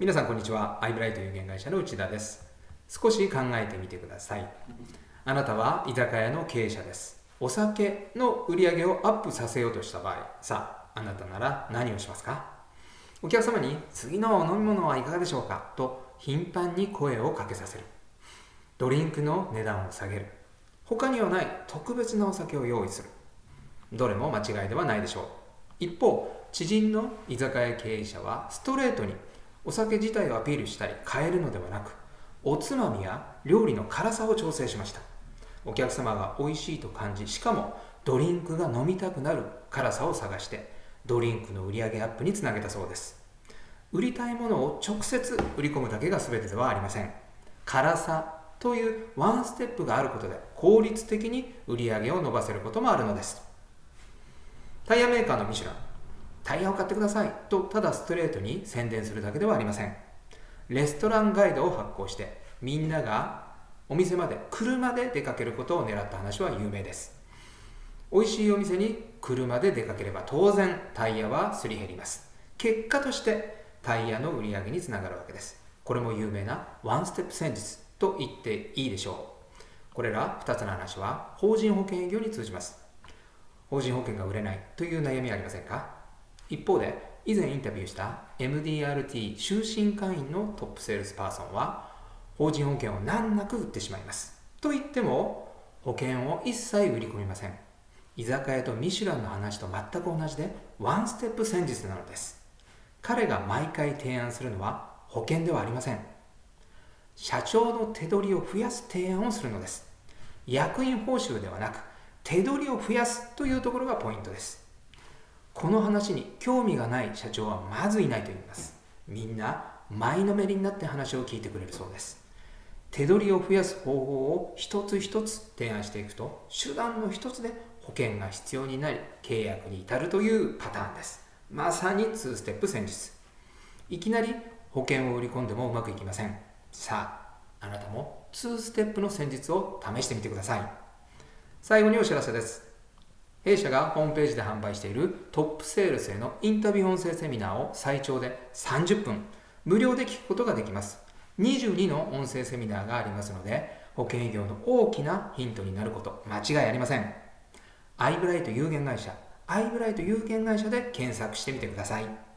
皆さんこんにちは。アイブライト有限会社の内田です。少し考えてみてください。あなたは居酒屋の経営者です。お酒の売り上げをアップさせようとした場合さああなたなら何をしますか？お客様に次のお飲み物はいかがでしょうか？と頻繁に声をかけさせる。ドリンクの値段を下げる。他にはない特別なお酒を用意する。どれも間違いではないでしょう。一方知人の居酒屋経営者はストレートにお酒自体をアピールしたり変えるのではなくおつまみや料理の辛さを調整しました。お客様が美味しいと感じしかもドリンクが飲みたくなる辛さを探してドリンクの売り上げアップにつなげたそうです。売りたいものを直接売り込むだけが全てではありません。辛さというワンステップがあることで効率的に売り上げを伸ばせることもあるのです。タイヤメーカーのミシュラン。タイヤを買ってください。とただストレートに宣伝するだけではありません。レストランガイドを発行してみんながお店まで車で出かけることを狙った話は有名です。美味しいお店に車で出かければ当然タイヤはすり減ります。結果としてタイヤの売り上げにつながるわけです。これも有名なワンステップ戦術と言っていいでしょう。これら2つの話は法人保険営業に通じます。法人保険が売れないという悩みありませんか？一方で以前インタビューした MDRT 終身会員のトップセールスパーソンは法人保険を難なく売ってしまいます。と言っても保険を一切売り込みません。居酒屋とミシュランの話と全く同じでワンステップ戦術なのです。彼が毎回提案するのは保険ではありません。社長の手取りを増やす提案をするのです。役員報酬ではなく手取りを増やすというところがポイントです。この話に興味がない社長はまずいないと言います。みんな前のめりになって話を聞いてくれるそうです。手取りを増やす方法を一つ一つ提案していくと手段の一つで保険が必要になり契約に至るというパターンです。まさに2ステップ戦術。いきなり保険を売り込んでもうまくいきません。さああなたも2ステップの戦術を試してみてください。最後にお知らせです。弊社がホームページで販売しているトップセールスへのインタビュー音声セミナーを最長で30分無料で聞くことができます。22の音声セミナーがありますので保険営業の大きなヒントになること間違いありません。アイブライト有限会社アイブライト有限会社で検索してみてください。